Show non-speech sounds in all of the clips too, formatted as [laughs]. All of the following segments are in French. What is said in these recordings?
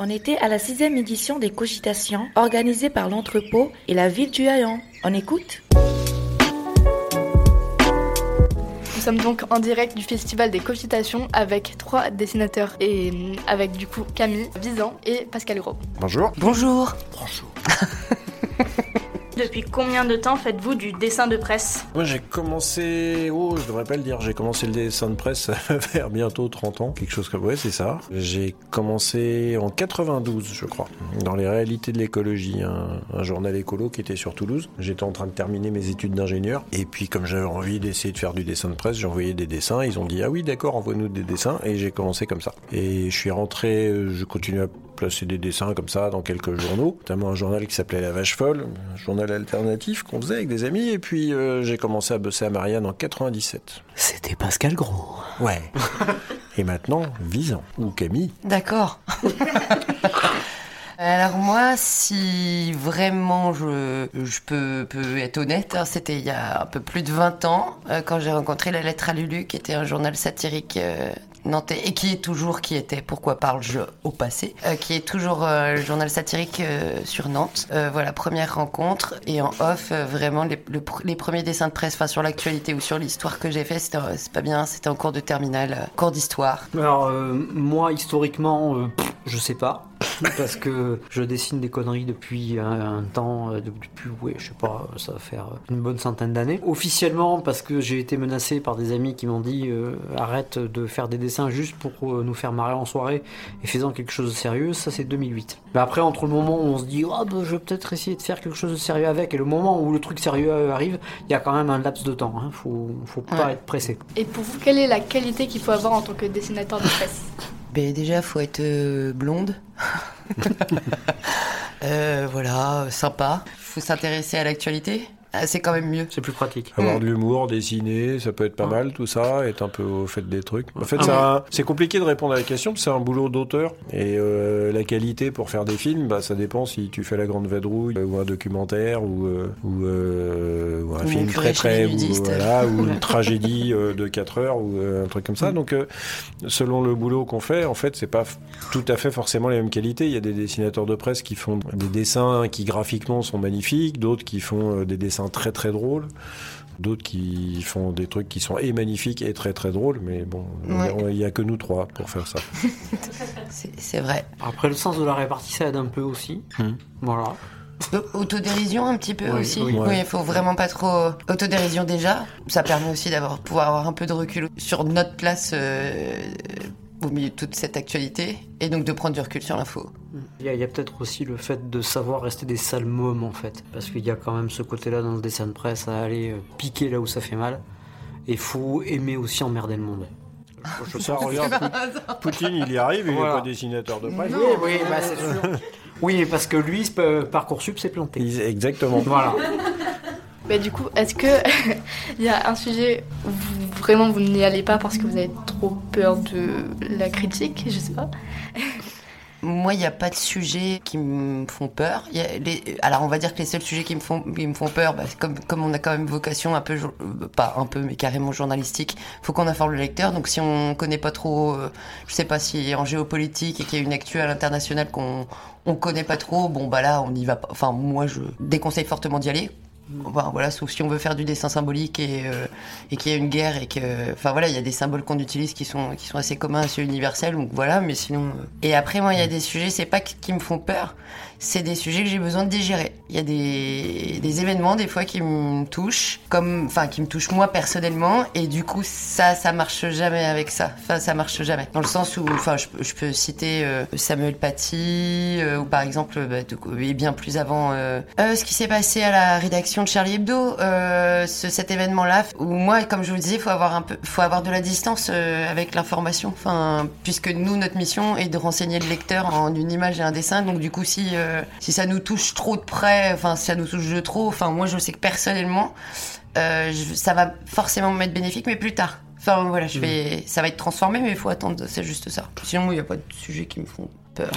On était à la sixième édition des cogitations organisées par l'entrepôt et la ville du Hayan. On écoute Nous sommes donc en direct du festival des cogitations avec trois dessinateurs et euh, avec du coup Camille, Visan et Pascal Gros. Bonjour. Bonjour. Bonjour. [laughs] Depuis combien de temps faites-vous du dessin de presse Moi j'ai commencé, oh je devrais pas le dire, j'ai commencé le dessin de presse [laughs] faire bientôt 30 ans, quelque chose comme, ouais c'est ça. J'ai commencé en 92 je crois, dans les réalités de l'écologie, un, journal écolo qui était sur Toulouse. J'étais en train de terminer mes études d'ingénieur et puis comme j'avais envie d'essayer de faire du dessin de presse, j'ai envoyé des dessins, ils ont dit ah oui d'accord envoie-nous des dessins et j'ai commencé comme ça. Et je suis rentré, je continue à placer des dessins comme ça dans quelques journaux, notamment un journal qui s'appelait La Vache Folle, un journal alternatif qu'on faisait avec des amis, et puis euh, j'ai commencé à bosser à Marianne en 97. C'était Pascal Gros. Ouais. et maintenant, Visan, ou Camille. D'accord. [laughs] Alors moi, si vraiment je, je peux, peux être honnête, hein, c'était il y a un peu plus de 20 ans, euh, quand j'ai rencontré La Lettre à Lulu, qui était un journal satirique euh, nantais, et qui est toujours, qui était, pourquoi parle-je au passé, euh, qui est toujours euh, le journal satirique euh, sur Nantes. Voilà, première rencontre, et en off, vraiment, les, le pr- les premiers dessins de presse, sur l'actualité ou sur l'histoire que j'ai fait, c'était pas bien, c'était en cours de terminale, cours d'histoire. Alors moi historiquement je sais pas [laughs] parce que je dessine des conneries depuis un, un temps euh, depuis ouais, je sais pas ça va faire une bonne centaine d'années. Officiellement parce que j'ai été menacé par des amis qui m'ont dit euh, arrête de faire des dessins juste pour euh, nous faire marrer en soirée et faisant quelque chose de sérieux, ça c'est 2008. Mais après entre le moment où on se dit ah bah, je vais peut-être essayer de faire quelque chose de sérieux avec et le moment où le truc sérieux euh, arrive, il y a quand même un laps de temps, hein. faut faut pas Ouais. être pressé. Et pour vous, quelle est la qualité qu'il faut avoir en tant que dessinateur de presse Ben déjà, faut être euh, blonde. [laughs] Euh, voilà, sympa. Faut s'intéresser à l'actualité? Ah, c'est quand même mieux. C'est plus pratique. Avoir de l'humour, dessiner, ça peut être pas mal tout ça, être un peu au fait des trucs. En fait, Ah c'est ouais. un- c'est compliqué de répondre à la question, parce que c'est un boulot d'auteur. Et euh, la qualité pour faire des films, bah, ça dépend si tu fais La Grande Vadrouille, euh, ou un documentaire, ou, euh, ou, euh, ou un Ou film très très... Ou, nudistes. voilà, ou une [laughs] tragédie euh, de 4 heures, ou euh, un truc comme ça. Donc, euh, selon le boulot qu'on fait, en fait, c'est pas tout à fait forcément les mêmes qualités. Il y a des dessinateurs de presse qui font des dessins qui graphiquement sont magnifiques, d'autres qui font euh, des dessins très très drôles, d'autres qui font des trucs qui sont et magnifiques et très très drôles. Mais bon, Ouais. il y a que nous trois pour faire ça. [laughs] C'est vrai. Après, le sens de la répartie, ça aide un peu aussi. Hmm. Voilà. Autodérision un petit peu Oui, aussi. oui. Oui, il faut vraiment pas trop. euh, Autodérision déjà. Ça permet aussi d'avoir pouvoir avoir un peu de recul sur notre place euh, au milieu de toute cette actualité et donc de prendre du recul sur l'info. Il y a, peut-être aussi le fait de savoir rester des sales mômes, en fait. Parce qu'il y a quand même ce côté-là dans le dessin de presse à aller euh, piquer là où ça fait mal. Et faut aimer aussi emmerder le monde. Ça, [laughs] regarde, Poutine, il y arrive, il Voilà. n'est pas dessinateur de presse. Oui, oui, bah, c'est sûr. [laughs] Oui, parce que lui, pe- Parcoursup s'est planté. Exactement. Voilà. [laughs] Mais du coup, est-ce que il y a un sujet où vous- vraiment vous n'y allez pas parce que vous avez trop peur de la critique Je sais pas. Moi, il n'y a pas de sujets qui me font peur. Alors, on va dire que les seuls sujets qui me font, qui me font peur, bah, comme, comme on a quand même vocation un peu, euh, pas un peu, mais carrément journalistique, faut qu'on informe le lecteur. Donc, si on connaît pas trop, euh, je sais pas si en géopolitique et qu'il y a une actu à l'international qu'on on connaît pas trop, bon, bah là, on y va pas. Enfin, moi, je déconseille fortement d'y aller. Enfin, voilà, sauf si on veut faire du dessin symbolique et, euh, et qu'il y a une guerre et que, enfin voilà, il y a des symboles qu'on utilise qui sont qui sont assez communs, assez universels, donc voilà. Mais sinon, euh. et après moi, il y a des sujets, c'est pas qui me font peur, c'est des sujets que j'ai besoin de digérer. Il y a des des événements des fois qui me touchent, comme, enfin qui me touchent moi personnellement, et du coup ça, ça marche jamais avec ça. Enfin, ça marche jamais. Dans le sens où, enfin, je, je peux citer euh, Samuel Paty, euh, ou par exemple, bah, de- et bien plus avant, euh, euh, ce qui s'est passé à la rédaction de Charlie Hebdo, euh, ce- cet événement-là, où moi, comme je vous le disais, faut avoir un peu, faut avoir de la distance euh, avec l'information. Enfin, puisque nous, notre mission est de renseigner le lecteur en une image et un dessin. Donc du coup, si euh, si ça nous touche trop de près, enfin, si ça nous touche de trop, enfin, moi, je sais que personnellement, je- ça va forcément me mettre bénéfique, mais plus tard. Enfin voilà, je vais, ça va être transformé, mais il faut attendre, c'est juste ça. Sinon, il n'y a pas de sujets qui me font peur.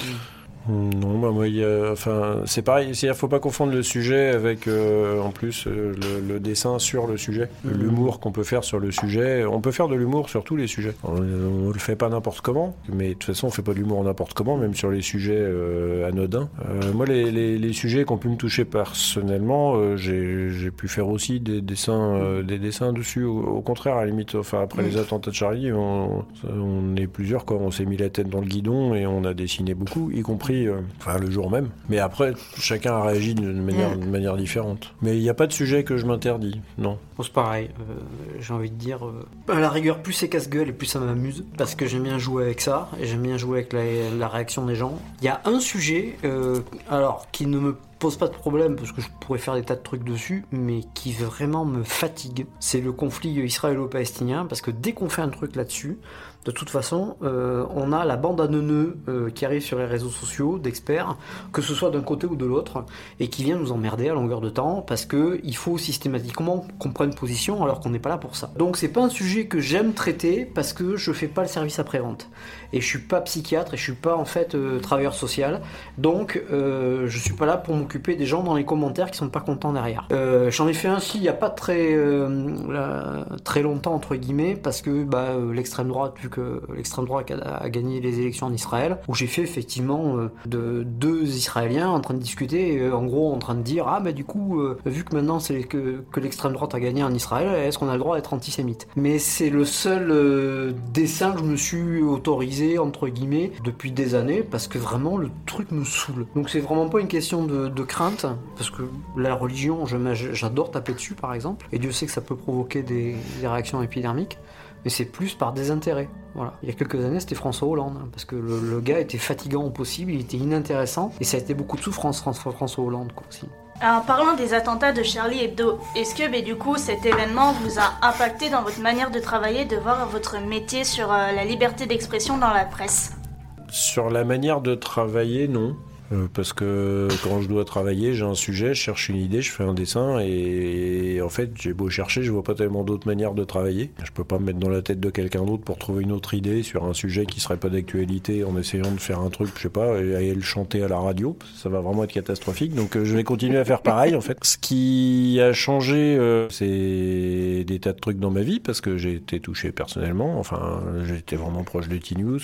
Non, bah moi, y a- enfin, c'est pareil. Il faut pas confondre le sujet avec, euh, en plus, euh, le, le dessin sur le sujet, Mhm. l'humour qu'on peut faire sur le sujet. On peut faire de l'humour sur tous les sujets. On, on le fait pas n'importe comment, mais de toute façon, on fait pas de l'humour n'importe comment, même sur les sujets euh, anodins. Moi, les, les, les sujets qui ont pu me toucher personnellement, j'ai pu faire aussi des dessins, des dessins dessus. Au, au contraire, à la limite, enfin, après les attentats de Charlie, on, on est plusieurs, quoi. On s'est mis la tête dans le guidon et on a dessiné beaucoup, y compris, euh, enfin, le jour même. Mais après, chacun a réagi d'une manière, manière différente. Mais il n'y a pas de sujet que je m'interdis, non. Bon, c'est pareil, euh, j'ai envie de dire, euh, à la rigueur, plus c'est casse-gueule et plus ça m'amuse, parce que j'aime bien jouer avec ça, et j'aime bien jouer avec la, la réaction des gens. Il y a un sujet, euh, alors, qui ne me pose pas de problème, parce que je pourrais faire des tas de trucs dessus, mais qui vraiment me fatigue, c'est le conflit israélo-palestinien, parce que dès qu'on fait un truc là-dessus, de toute façon, euh, on a la bande à neuneux euh, qui arrive sur les réseaux sociaux d'experts, que ce soit d'un côté ou de l'autre, et qui vient nous emmerder à longueur de temps parce que il faut systématiquement qu'on prenne position alors qu'on n'est pas là pour ça. Donc c'est pas un sujet que j'aime traiter parce que je fais pas le service après-vente. Et je suis pas psychiatre et je suis pas en fait euh, travailleur social. Donc je suis pas là pour m'occuper des gens dans les commentaires qui sont pas contents derrière. J'en ai fait un il y a pas très, très longtemps entre guillemets parce que bah, l'extrême droite, vu que l'extrême droite a, gagné les élections en Israël, où j'ai fait effectivement euh, de deux Israéliens en train de discuter, euh, en gros en train de dire ah bah du coup euh, vu que maintenant c'est que, l'extrême droite a gagné en Israël, est-ce qu'on a le droit d'être antisémite? Mais c'est le seul dessin que je me suis autorisé entre guillemets depuis des années parce que vraiment le truc me saoule. Donc c'est vraiment pas une question de, crainte parce que la religion, j'adore taper dessus par exemple, et Dieu sait que ça peut provoquer des réactions épidermiques mais c'est plus par désintérêt. Voilà. Il y a quelques années, c'était François Hollande, hein, parce que le, le gars était fatigant au possible, il était inintéressant, et ça a été beaucoup de souffrance, François, François Hollande, quoi, aussi. En parlant des attentats de Charlie Hebdo, est-ce que ben, du coup cet événement vous a impacté dans votre manière de travailler, de voir votre métier sur euh, la liberté d'expression dans la presse? Sur la manière de travailler, non. Euh, parce que quand je dois travailler, j'ai un sujet, je cherche une idée, je fais un dessin et, en fait, j'ai beau chercher, je vois pas tellement d'autres manières de travailler. Je peux pas me mettre dans la tête de quelqu'un d'autre pour trouver une autre idée sur un sujet qui serait pas d'actualité en essayant de faire un truc, je sais pas, et aller le chanter à la radio. Ça va vraiment être catastrophique. Donc euh, je vais continuer à faire pareil en fait. Ce qui a changé, euh, c'est des tas de trucs dans ma vie parce que j'ai été touché personnellement. Enfin, été vraiment proche de T-News.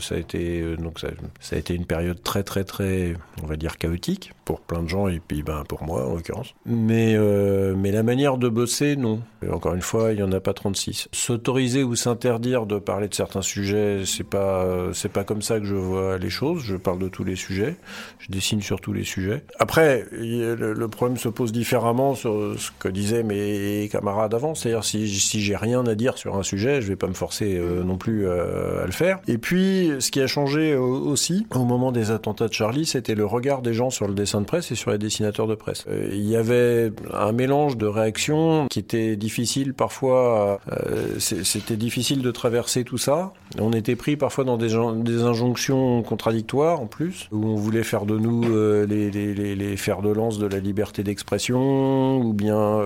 ça a été donc ça a été une période très très très, on va dire chaotique pour plein de gens et puis ben pour moi en l'occurrence. Mais euh, mais la manière de bosser, non. Et encore une fois, il y en a pas 36. S'autoriser ou s'interdire de parler de certains sujets, c'est pas c'est pas comme ça que je vois les choses. Je parle de tous les sujets. Je dessine sur tous les sujets. Après, le, problème se pose différemment sur ce que disaient mes camarades avant. C'est-à-dire si, si j'ai rien à dire sur un sujet, je vais pas me forcer euh, non plus euh, à le faire. Et puis, ce qui a changé aussi au moment des attentats de Charlie, c'était le regard des gens sur le dessin de presse et sur les dessinateurs de presse. Euh, il y avait un mélange de réactions qui était difficile parfois. euh, c'était difficile de traverser tout ça. On était pris parfois dans des, injonctions contradictoires en plus, où on voulait faire de nous euh, les, les, fers de lance de la liberté d'expression, ou bien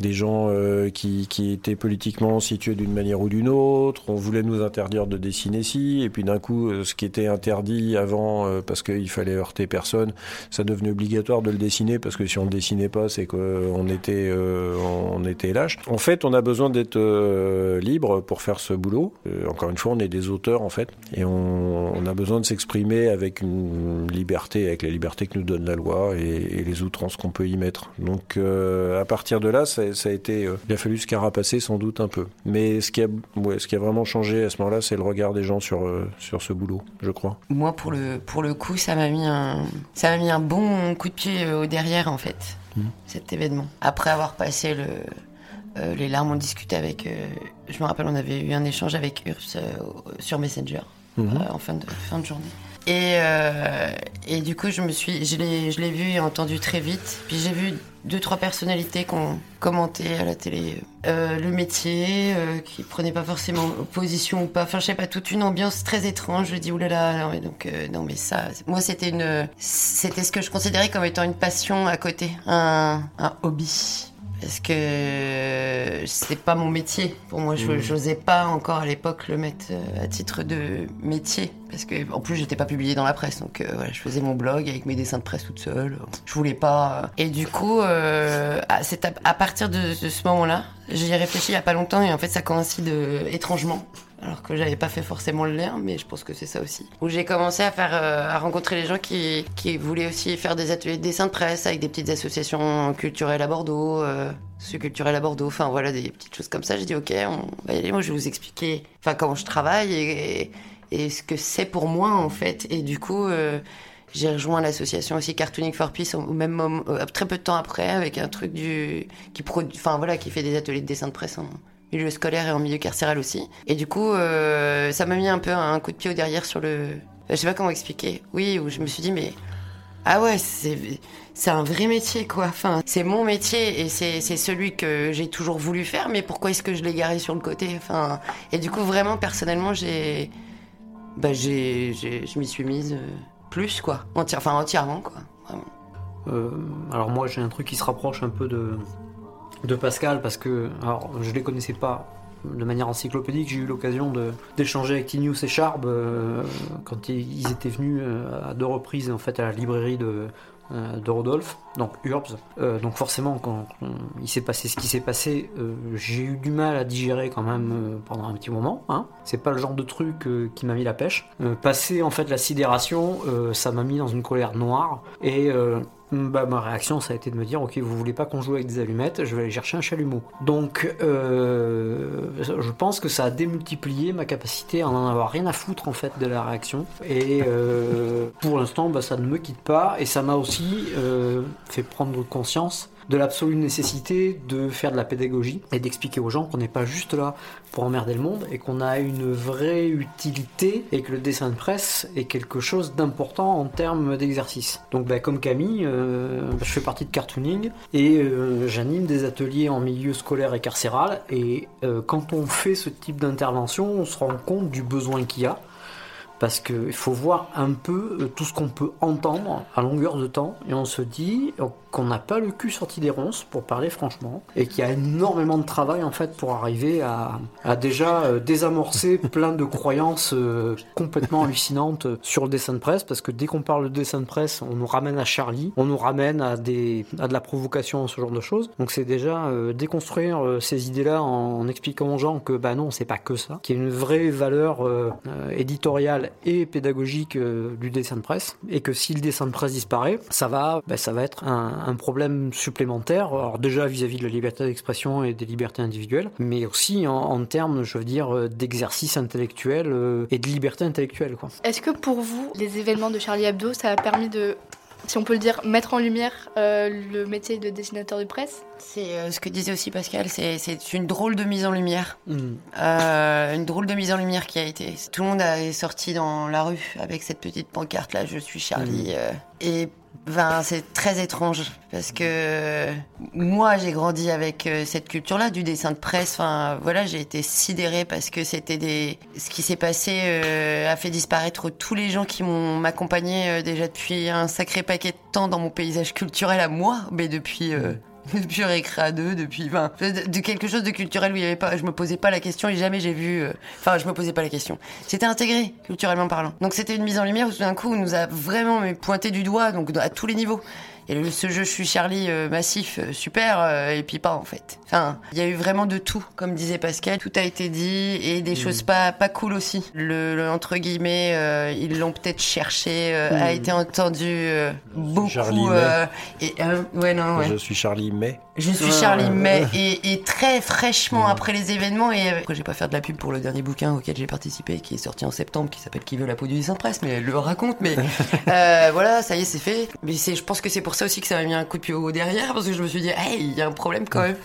des gens qui, qui étaient politiquement situés d'une manière ou d'une autre. On voulait nous interdire de dessiner ci, et puis d'un coup, ce qui était interdit avant parce qu'il fallait personne, ça devenait obligatoire de le dessiner parce que si on le dessinait pas, c'est qu'on était, euh, on était lâche. En fait, on a besoin d'être euh, libre pour faire ce boulot. Euh, encore une fois, on est des auteurs en fait, et on, a besoin de s'exprimer avec une liberté, avec la liberté que nous donne la loi et, les outrances qu'on peut y mettre. Donc, euh, à partir de là, ça, ça a été, euh, il a fallu se carapacer sans doute un peu. Mais ce qui a, ouais, ce qui a vraiment changé à ce moment-là, c'est le regard des gens sur euh, sur ce boulot, je crois. Moi, pour le, pour le coup, ça m'a mis un, ça m'a mis un bon coup de pied euh, au derrière, en fait, Mhm. cet événement. Après avoir passé le, euh, les larmes, on discutait avec, euh, je me rappelle, on avait eu un échange avec Urs euh, sur Messenger, Mhm. en fin de, fin de journée. Et, euh, et du coup, je me suis, je l'ai, je l'ai vu et entendu très vite. Puis j'ai vu deux, trois personnalités qui ont commenté à la télé euh, le métier, euh, qui prenaient pas forcément position ou pas. Enfin, je sais pas, toute une ambiance très étrange. Je dis, oulala, non, mais donc, euh, non, mais ça, moi, c'était une, c'était ce que je considérais comme étant une passion à côté, un, un hobby. Parce que c'est pas mon métier. Pour moi, je n'osais pas encore à l'époque le mettre euh, à titre de métier. Parce que, en plus, j'étais pas publiée dans la presse. Donc, euh, voilà, je faisais mon blog avec mes dessins de presse toute seule. Je voulais pas. euh. Et du coup, euh, c'est à, à partir de, de ce moment-là, j'y ai réfléchi il y a pas longtemps et en fait, ça coïncide euh, étrangement. Alors que j'avais pas fait forcément le lien, mais je pense que c'est ça aussi. Où j'ai commencé à faire, euh, à rencontrer les gens qui, qui voulaient aussi faire des ateliers de dessin de presse avec des petites associations culturelles à Bordeaux, euh, culturelles à Bordeaux, enfin voilà, des petites choses comme ça. J'ai dit ok, on. Moi, je vais vous expliquer, comment je travaille et, et ce que c'est pour moi en fait. Et du coup. euh, j'ai rejoint l'association aussi Cartooning for Peace au même moment, euh, très peu de temps après, avec un truc du qui enfin voilà, qui fait des ateliers de dessin de presse en milieu scolaire et en milieu carcéral aussi. Et du coup, euh, ça m'a mis un peu un coup de pied au derrière sur le, je sais pas comment expliquer. Oui, où je me suis dit mais ah ouais, c'est c'est un vrai métier quoi. Enfin, c'est mon métier et c'est celui que j'ai toujours voulu faire. Mais pourquoi est-ce que je l'ai garé sur le côté? Enfin, et du coup vraiment personnellement j'ai bah j'ai je m'y suis mise euh, plus quoi, enfin entièrement quoi. Euh, alors moi j'ai un truc qui se rapproche un peu de, de Pascal parce que alors je les connaissais pas de manière encyclopédique, j'ai eu l'occasion d'échanger avec Tinius et Charb euh, quand ils étaient venus euh, à deux reprises en fait à la librairie de, euh, de Rodolphe, donc Urbs. Donc forcément quand il s'est passé ce qui s'est passé, j'ai eu du mal à digérer quand même pendant un petit moment. Hein. C'est pas le genre de truc qui m'a mis la pêche. Passer en fait la sidération, ça m'a mis dans une colère noire et bah, ma réaction, ça a été de me dire, ok, vous voulez pas qu'on joue avec des allumettes, je vais aller chercher un chalumeau. Donc, euh, je pense que ça a démultiplié ma capacité à en avoir rien à foutre en fait de la réaction. Et euh, pour l'instant, bah, ça ne me quitte pas, et ça m'a aussi euh, fait prendre conscience de l'absolue nécessité de faire de la pédagogie et d'expliquer aux gens qu'on n'est pas juste là pour emmerder le monde et qu'on a une vraie utilité et que le dessin de presse est quelque chose d'important en termes d'exercice. Donc bah, comme Camille, euh, je fais partie de cartooning et euh, j'anime des ateliers en milieu scolaire et carcéral et euh, quand on fait ce type d'intervention, on se rend compte du besoin qu'il y a parce qu'il faut voir un peu tout ce qu'on peut entendre à longueur de temps et on se dit qu'on n'a pas le cul sorti des ronces pour parler franchement et qu'il y a énormément de travail en fait pour arriver à, à déjà euh, désamorcer [laughs] plein de croyances euh, complètement hallucinantes sur le dessin de presse parce que dès qu'on parle de dessin de presse on nous ramène à Charlie on nous ramène à, des, à de la provocation ce genre de choses. Donc c'est déjà euh, déconstruire euh, ces idées là en, en expliquant aux gens que bah non c'est pas que ça qu'il y a une vraie valeur euh, euh, éditoriale et pédagogique euh, du dessin de presse et que si le dessin de presse disparaît ça va bah, ça va être un, un problème supplémentaire alors déjà vis-à-vis de la liberté d'expression et des libertés individuelles mais aussi en, en termes je veux dire euh, d'exercice intellectuel euh, et de liberté intellectuelle Est-ce que pour vous, les événements de Charlie Hebdo, ça a permis de, si on peut le dire, mettre en lumière euh, le métier de dessinateur de presse? C'est euh, ce que disait aussi Pascal, c'est une drôle de mise en lumière. Mm. Euh, une drôle de mise en lumière qui a été. Tout le monde est sorti dans la rue avec cette petite pancarte là, je suis Charlie. euh, et ben, c'est très étrange parce que moi j'ai grandi avec euh, cette culture là du dessin de presse. Enfin voilà, j'ai été sidérée parce que c'était des. Ce qui s'est passé euh, a fait disparaître tous les gens qui m'ont accompagné euh, déjà depuis un sacré paquet de temps dans mon paysage culturel à moi, mais depuis. [laughs] depuis Récréa 2, depuis, enfin, de, quelque chose de culturel où il y avait pas, je me posais pas la question et jamais j'ai vu, euh, enfin, je me posais pas la question. C'était intégré, culturellement parlant. Donc c'était une mise en lumière où tout d'un coup, on nous a vraiment pointé du doigt, donc à tous les niveaux. Et le, ce jeu Je suis Charlie euh, massif, euh, super, euh, et puis pas en fait. Enfin, il y a eu vraiment de tout, comme disait Pascal. Tout a été dit et des choses pas pas cool aussi. Le, le- entre guillemets, ils l'ont peut-être cherché, a été entendu beaucoup. Charlie et ouais non ouais. Je suis Charlie May. Je suis Charlie ouais. et, et très fraîchement après les événements et je vais pas faire de la pub pour le dernier bouquin auquel j'ai participé qui est sorti en septembre qui s'appelle Qui veut la peau du dessin de presse mais elle le raconte mais [laughs] voilà ça y est c'est fait mais je pense que c'est pour ça aussi que ça m'a mis un coup de pied au derrière parce que je me suis dit hey il y a un problème quand même.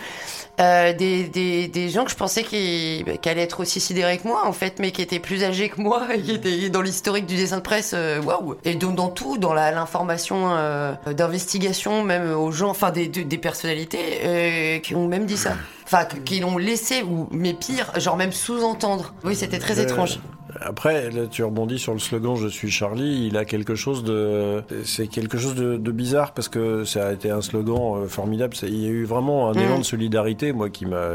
Euh, des, des, des gens que je pensais qui, bah, qui allaient être aussi sidérés que moi en fait mais qui étaient plus âgés que moi [laughs] et qui étaient dans l'historique du dessin de presse euh, waouh. Et dans, dans tout dans l'information euh, d'investigation même aux gens enfin des, des, personnalités euh, qui ont même dit ça. Enfin qui l'ont laissé ou mais pire genre même sous-entendre. Oui c'était très étrange Après, là, tu rebondis sur le slogan "Je suis Charlie". Il a quelque chose de, c'est quelque chose de, de bizarre parce que ça a été un slogan euh, formidable. Il y a eu vraiment un Mm. élan de solidarité, moi, qui m'a,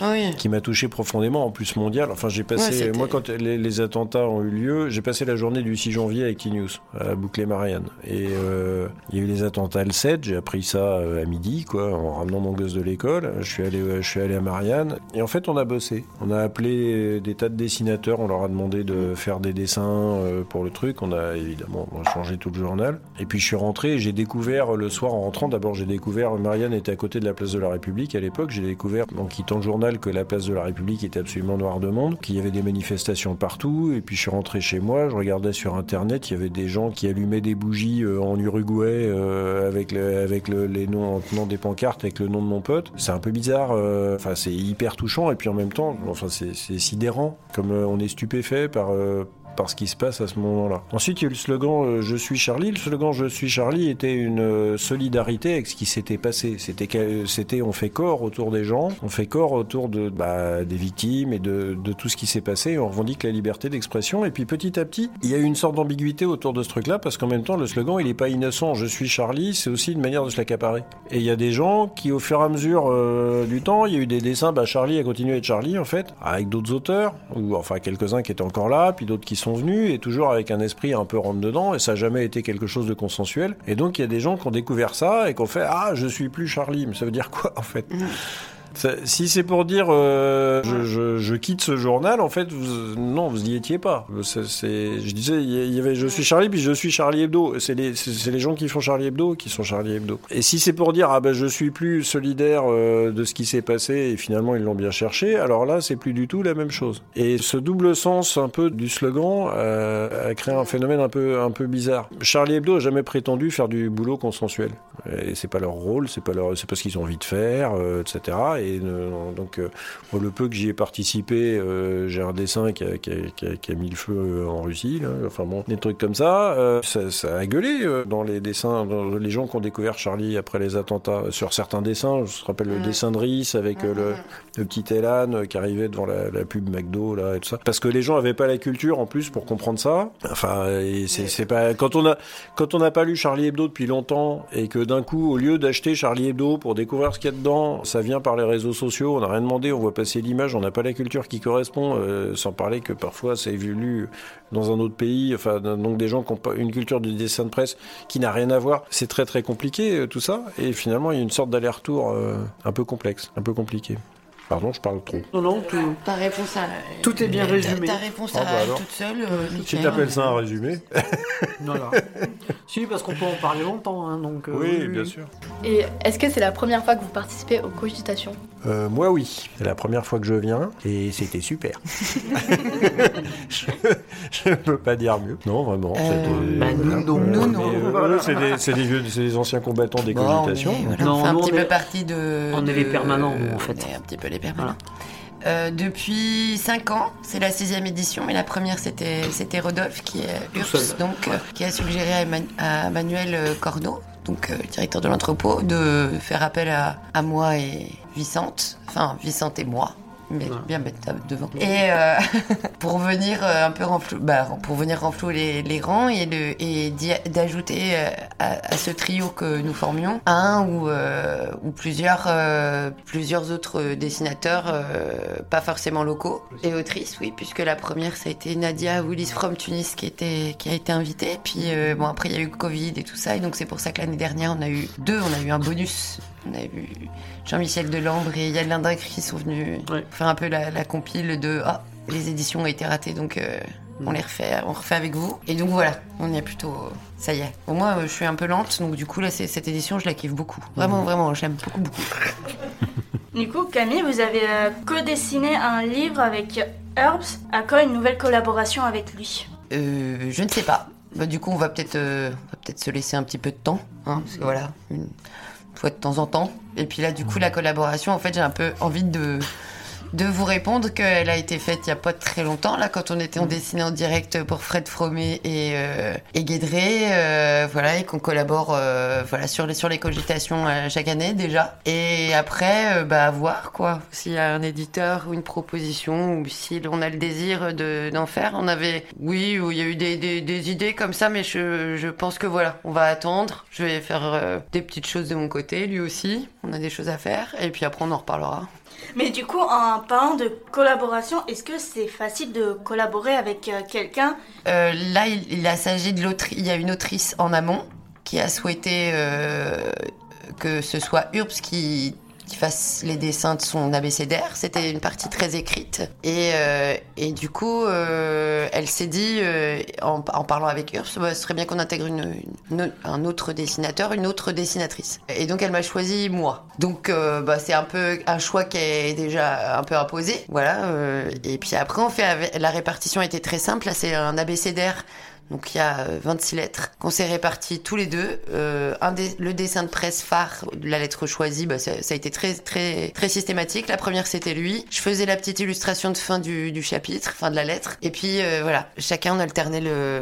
Ah oui. qui m'a touché profondément, en plus mondial. Enfin, j'ai passé, moi, quand les, les attentats ont eu lieu, j'ai passé la journée du 6 janvier avec T-News, à Bouclé-Marianne. Et euh, il y a eu les attentats le 7, j'ai appris ça euh, à midi, quoi, en ramenant mon gosse de l'école. Je suis allé, je suis allé à Marianne. Et en fait, on a bossé. On a appelé des tas de dessinateurs, on leur a demandé de faire des dessins euh, pour le truc. On a évidemment changé tout le journal. Et puis, je suis rentré et j'ai découvert le soir en rentrant, d'abord, j'ai découvert, Marianne était à côté de la place de la République à l'époque. J'ai découvert, en quittant le journal, que la place de la République était absolument noire de monde, qu'il y avait des manifestations partout. Et puis, je suis rentré chez moi, je regardais sur Internet, il y avait des gens qui allumaient des bougies euh, en Uruguay euh, avec, le- avec le- les noms, en tenant des pancartes avec le nom de mon pote. C'est un peu bizarre, enfin, c'est hyper touchant. Et puis, en même temps, enfin, c'est sidérant, comme on est stupéfait par. Par ce qui se passe à ce moment-là. Ensuite, il y a eu le slogan euh, Je suis Charlie. Le slogan Je suis Charlie était une euh, solidarité avec ce qui s'était passé. C'était, c'était on fait corps autour des gens, on fait corps autour de, bah, des victimes et de, tout ce qui s'est passé. On revendique la liberté d'expression. Et puis petit à petit, il y a eu une sorte d'ambiguïté autour de ce truc-là parce qu'en même temps, le slogan, il n'est pas innocent. Je suis Charlie, c'est aussi une manière de se l'accaparer. Et il y a des gens qui, au fur et à mesure euh, du temps, il y a eu des dessins. Bah, Charlie a continué à être Charlie, en fait, avec d'autres auteurs, ou enfin quelques-uns qui étaient encore là, puis d'autres qui sont et toujours avec un esprit un peu rentre dedans. Et ça n'a jamais été quelque chose de consensuel. Et donc, il y a des gens qui ont découvert ça et qui ont fait Ah, je suis plus Charlie. Mais ça veut dire quoi, en fait? Ça- si c'est pour dire euh, je, je- je quitte ce journal, en fait, vous, non, vous n'y étiez pas. Je disais, il y avait je suis Charlie, puis je suis Charlie Hebdo. C'est les, les gens qui font Charlie Hebdo qui sont Charlie Hebdo. Et si c'est pour dire ah ben je suis plus solidaire euh, de ce qui s'est passé et finalement ils l'ont bien cherché, alors là c'est plus du tout la même chose. Et ce double sens un peu du slogan euh, a créé un phénomène un peu un peu bizarre. Charlie Hebdo a jamais prétendu faire du boulot consensuel. Et c'est pas leur rôle, c'est pas leur, c'est pas ce qu'ils ont envie de faire, etc. Et euh, donc, euh, pour le peu que j'y ai participé, euh, j'ai un dessin qui a, qui, a, qui, a, qui a mis le feu en Russie. Là. Enfin bon, des trucs comme ça, ça, ça a gueulé dans les dessins, dans les gens qui ont découvert Charlie après les attentats. Sur certains dessins, je me rappelle le Mhm. dessin de Rhys avec euh, le, le petit Elan qui arrivait devant la, la pub McDo là et tout ça. Parce que les gens avaient pas la culture en plus pour comprendre ça. Enfin, et c'est c'est pas quand on a quand on n'a pas lu Charlie Hebdo depuis longtemps et que d'un coup, au lieu d'acheter Charlie Hebdo pour découvrir ce qu'il y a dedans, ça vient par les réseaux sociaux, on n'a rien demandé, on voit passer l'image, on n'a pas la culture qui correspond, euh, sans parler que parfois c'est vu dans un autre pays, enfin donc des gens qui ont une culture du dessin de presse qui n'a rien à voir. C'est très très compliqué euh, tout ça, et finalement il y a une sorte d'aller-retour euh, un peu complexe, un peu compliqué. Pardon, je parle trop. Non, non, tout, Ta réponse à. Tout est bien ta- résumé. Ta réponse Ah à bah elle alors. toute seule. euh, Tu nickel. t'appelles ça un résumé [laughs] voilà. si, parce qu'on peut en parler longtemps, hein, donc. euh, Oui, bien sûr. Et est-ce que c'est la première fois que vous participez aux cogitations? Euh, moi, oui. C'est la première fois que je viens et c'était super. [laughs] je ne peux pas dire mieux. Non, vraiment. Bah, nous, non. Nous, non. c'est des, c'est des vieux, c'est des anciens combattants des Bon, on cogitations. est- voilà, Non, on fait un petit peu partie de. on est de- les permanents, nous, en fait. On est un petit peu les Euh, depuis 5 ans, c'est la sixième édition, mais la première c'était c'était Rodolphe qui est donc euh, qui a suggéré à, Eman- à Manuel euh, Corneau, donc euh, directeur de l'entrepôt, de faire appel à, à moi et Vicente, enfin Vicente et moi. Bien devant. Et euh, [laughs] pour venir euh, un peu renflou, bah, pour venir renflouer les, les rangs et, et d'ajouter euh, à, à ce trio que nous formions un ou, euh, ou plusieurs, euh, plusieurs autres dessinateurs, pas forcément locaux, et autrices, oui, puisque la première ça a été Nadia Willis from Tunis qui, était, qui a été invitée. Puis bon, après il y a eu Covid et tout ça, et donc c'est pour ça que l'année dernière on a eu deux, on a eu un bonus. On a eu Jean-Michel Delambre et Yann Lindacre qui sont venus Ouais. faire un peu la, la compile de ah, les éditions ont été ratées donc euh, on les refait, on refait avec vous. Et donc voilà, on est plutôt. Ça y est. Bon, moi, euh, je suis un peu lente, donc du coup, là, cette édition, je la kiffe beaucoup. Vraiment, vraiment, j'aime beaucoup, beaucoup. [laughs] Du coup, Camille, vous avez euh, co-dessiné un livre avec Herbs. À quand une nouvelle collaboration avec lui? Euh, je ne sais pas. Bah, du coup, on va peut-être euh, on va peut-être se laisser un petit peu de temps. Hein, parce que voilà, une fois de temps en temps. Et puis là, du coup, la collaboration, en fait, j'ai un peu envie de de vous répondre qu'elle a été faite il y a pas très longtemps, là, quand on était en dessiné en direct pour Fred Fromet et, euh, et Guédré, euh, voilà, et qu'on collabore euh, voilà, sur, les, sur les cogitations chaque année déjà. Et après, bah, voir, quoi. S'il y a un éditeur ou une proposition, ou si on a le désir de- d'en faire. On avait, oui, où il y a eu des, des, des idées comme ça, mais je, je pense que voilà, on va attendre. Je vais faire des petites choses de mon côté, lui aussi. On a des choses à faire, et puis après, on en reparlera. Mais du coup, en parlant de collaboration, est-ce que c'est facile de collaborer avec euh, quelqu'un? Euh, là, il, a s'agit de. Il y a une autrice en amont qui a souhaité euh, que ce soit Urbs qui, qui fasse les dessins de son abécédaire. C'était une partie très écrite. Et, euh, et du coup, euh, elle s'est dit, euh, en, parlant avec Urbs, bah, ce serait bien qu'on intègre un autre dessinateur, une autre dessinatrice. Et donc, elle m'a choisi moi. Donc, bah, c'est un peu un choix qui est déjà un peu imposé. Voilà. et puis après, on fait la répartition était très simple. Là, c'est un abécédaire. Donc il y a euh, 26 lettres qu'on s'est répartis tous les deux. Euh, un des- le dessin de presse phare, la lettre choisie, bah, ça, ça a été très très très systématique. La première c'était lui. Je faisais la petite illustration de fin du, du chapitre, fin de la lettre. Et puis euh, voilà, chacun on alternait le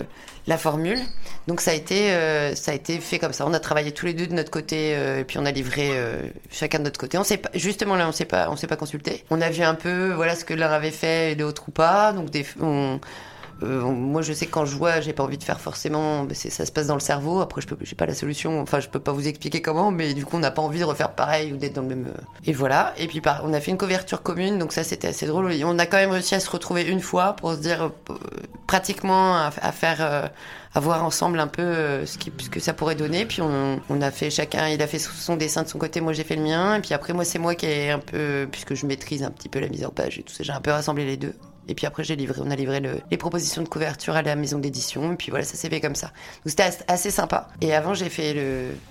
la formule. Donc ça a été euh, ça a été fait comme ça. On a travaillé tous les deux de notre côté euh, et puis on a livré euh, chacun de notre côté. On s'est pas justement là on s'est pas on s'est pas consulté. On a vu un peu voilà ce que l'un avait fait et l'autre ou pas. Donc des, on euh, moi, je sais que quand je vois, j'ai pas envie de faire forcément. ça se passe dans le cerveau. Après, je peux, j'ai pas la solution. Enfin, je peux pas vous expliquer comment, mais du coup, on n'a pas envie de refaire pareil ou d'être dans le même. euh, Et voilà. Et puis, on a fait une couverture commune, donc ça, c'était assez drôle. On a quand même réussi à se retrouver une fois pour se dire euh, pratiquement à, faire. à voir ensemble un peu ce que ça pourrait donner. Puis on, on a fait chacun, il a fait son dessin de son côté, moi j'ai fait le mien. Et puis après, moi c'est moi qui ai un peu, puisque je maîtrise un petit peu la mise en page et tout ça, j'ai un peu rassemblé les deux. Et puis après, j'ai livré, on a livré le- les propositions de couverture à la maison d'édition. Et puis voilà, ça s'est fait comme ça. Donc c'était as- assez sympa. Et avant, j'ai fait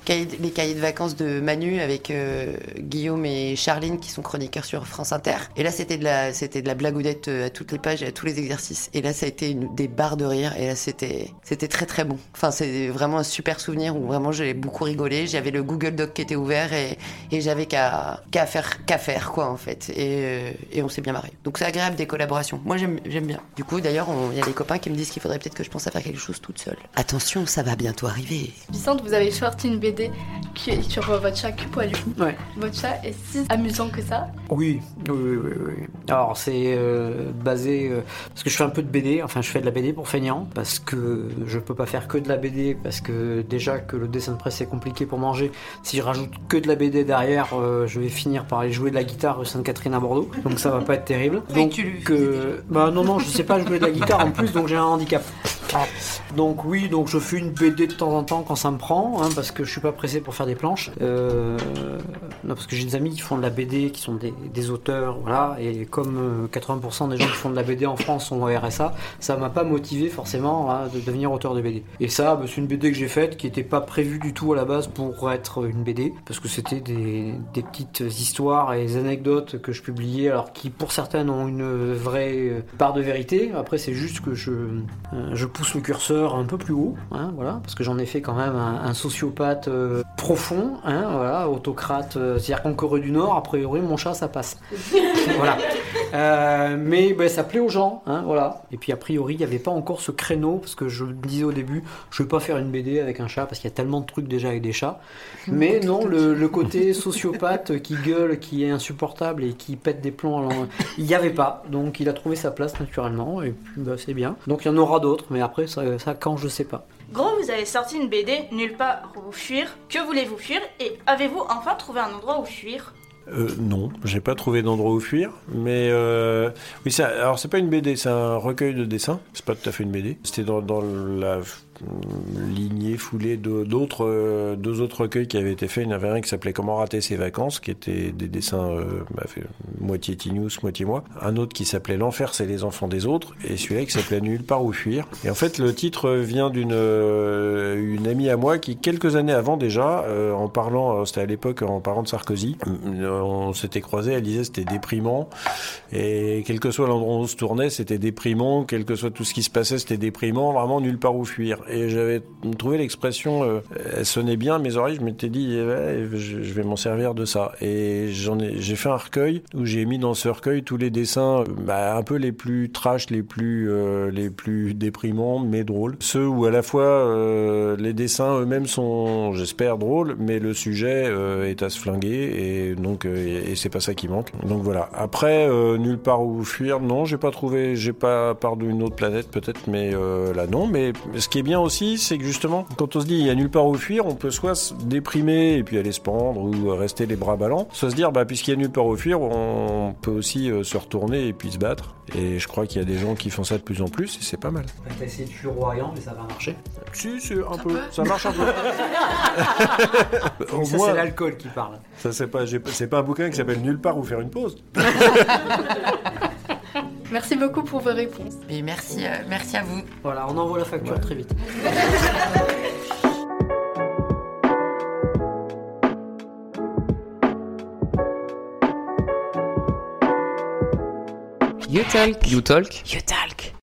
les cahiers de vacances de Manu avec euh, Guillaume et Charline qui sont chroniqueurs sur France Inter. Et là, c'était de la, c'était de la blagoudette euh, à toutes les pages et à tous les exercices. Et là, ça a été des barres de rire. Et là, c'était, très très bon. Enfin, c'est vraiment un super souvenir où vraiment j'ai beaucoup rigolé. J'avais le Google Doc qui était ouvert et, j'avais qu'à, qu'à faire, qu'à faire quoi en fait. Et, euh, et on s'est bien marré. Donc c'est agréable des collaborations. Moi, j'aime, bien. Du coup, d'ailleurs, il y a des copains qui me disent qu'il faudrait peut-être que je pense à faire quelque chose toute seule. Attention, ça va bientôt arriver. Vicente, vous avez sorti une BD qui est sur euh, votre chat cul poilu. Ouais. Votre chat est si amusant que ça. Oui, oui, oui, oui, oui. Alors c'est euh, basé euh, parce que je fais un peu de BD, enfin je fais de la BD pour feignant parce que je peux pas faire que de la BD parce que déjà que le dessin de presse c'est compliqué pour manger. Si je rajoute que de la BD derrière, euh, je vais finir par aller jouer de la guitare rue Sainte-Catherine à Bordeaux, donc ça va pas être terrible. Donc tu le bah non non, je sais pas jouer de la guitare en plus, donc j'ai un handicap. Donc oui, donc je fais une BD de temps en temps quand ça me prend, hein, parce que je suis pas pressé pour faire des planches. Euh, non, parce que j'ai des amis qui font de la BD, qui sont des, auteurs, voilà, et comme euh, 80% des gens qui font de la BD en France sont au RSA, ça m'a pas motivé forcément de devenir auteur de BD. Et ça, bah, c'est une BD que j'ai faite qui était pas prévue du tout à la base pour être une BD, parce que c'était des, petites histoires et des anecdotes que je publiais, alors qui pour certaines ont une vraie euh, part de vérité. Après, c'est juste que je, euh, je pousse le curseur un peu plus haut, hein, voilà, parce que j'en ai fait quand même un, sociopathe euh, profond, hein, voilà, autocrate, euh, c'est-à-dire qu'en Corée du Nord, a priori, mon chat, ça passe. [laughs] voilà. Euh, mais ben, ça plaît aux gens, hein, voilà. Et puis a priori, il n'y avait pas encore ce créneau, parce que je le disais au début, je vais pas faire une BD avec un chat, parce qu'il y a tellement de trucs déjà avec des chats. Mais non, le, le côté [laughs] sociopathe qui gueule, qui est insupportable et qui pète des plombs, il n'y avait pas. Donc il a trouvé sa place naturellement, et puis bah, c'est bien. Donc il y en aura d'autres, mais après, ça, ça quand, je sais pas. Gros, vous avez sorti une BD, Nulle part où fuir. Que voulez-vous fuir Et avez-vous enfin trouvé un endroit où fuir? Euh, non, j'ai pas trouvé d'endroit où fuir, mais euh, oui, ça, alors c'est pas une BD, c'est un recueil de dessins. C'est pas tout à fait une BD. C'était dans, la lignée foulée d'autres euh, deux autres recueils qui avaient été faits. Il y en avait un qui s'appelait Comment rater ses vacances, qui était des dessins euh, bah, fait, moitié Tinous, moitié moi. Un autre qui s'appelait L'enfer, c'est les enfants des autres, et celui-là qui s'appelait Nulle part où fuir. Et en fait, le titre vient d'une euh, une amie à moi qui quelques années avant déjà, en parlant, c'était à l'époque en parlant de Sarkozy, on s'était croisés, elle disait c'était déprimant, et quel que soit l'endroit où on se tournait, c'était déprimant, quel que soit tout ce qui se passait, c'était déprimant, vraiment nulle part où fuir. J'avais trouvé l'expression, euh, elle sonnait bien à mes oreilles. Je m'étais dit, eh je, vais m'en servir de ça. Et j'en ai, j'ai fait un recueil où j'ai mis dans ce recueil tous les dessins, euh, bah, un peu les plus trash, les plus, euh, les plus déprimants, mais drôles. Ceux où à la fois euh, les dessins eux-mêmes sont, j'espère, drôles, mais le sujet est à se flinguer et donc et, et c'est pas ça qui manque. Donc voilà. Après, nulle part où fuir, non, j'ai pas trouvé, j'ai pas part d'une autre planète peut-être, mais là non. Mais ce qui est bien aussi, c'est que justement, quand on se dit il y a nulle part où fuir, on peut soit se déprimer et puis aller se pendre ou rester les bras ballants, soit se dire bah puisqu'il y a nulle part où fuir, on peut aussi euh, se retourner et puis se battre. Et je crois qu'il y a des gens qui font ça de plus en plus et c'est pas mal. T'as essayé de tuer Royan, mais ça va marcher. Si, c'est un peu, ça marche un peu. [laughs] Au ça, moins, c'est l'alcool qui parle. ça c'est pas, j'ai- c'est pas un bouquin qui s'appelle Nulle part où faire une pause. [laughs] Merci beaucoup pour vos réponses. Et merci, euh, merci à vous. Voilà, on envoie la facture très vite. You talk. You talk. You talk.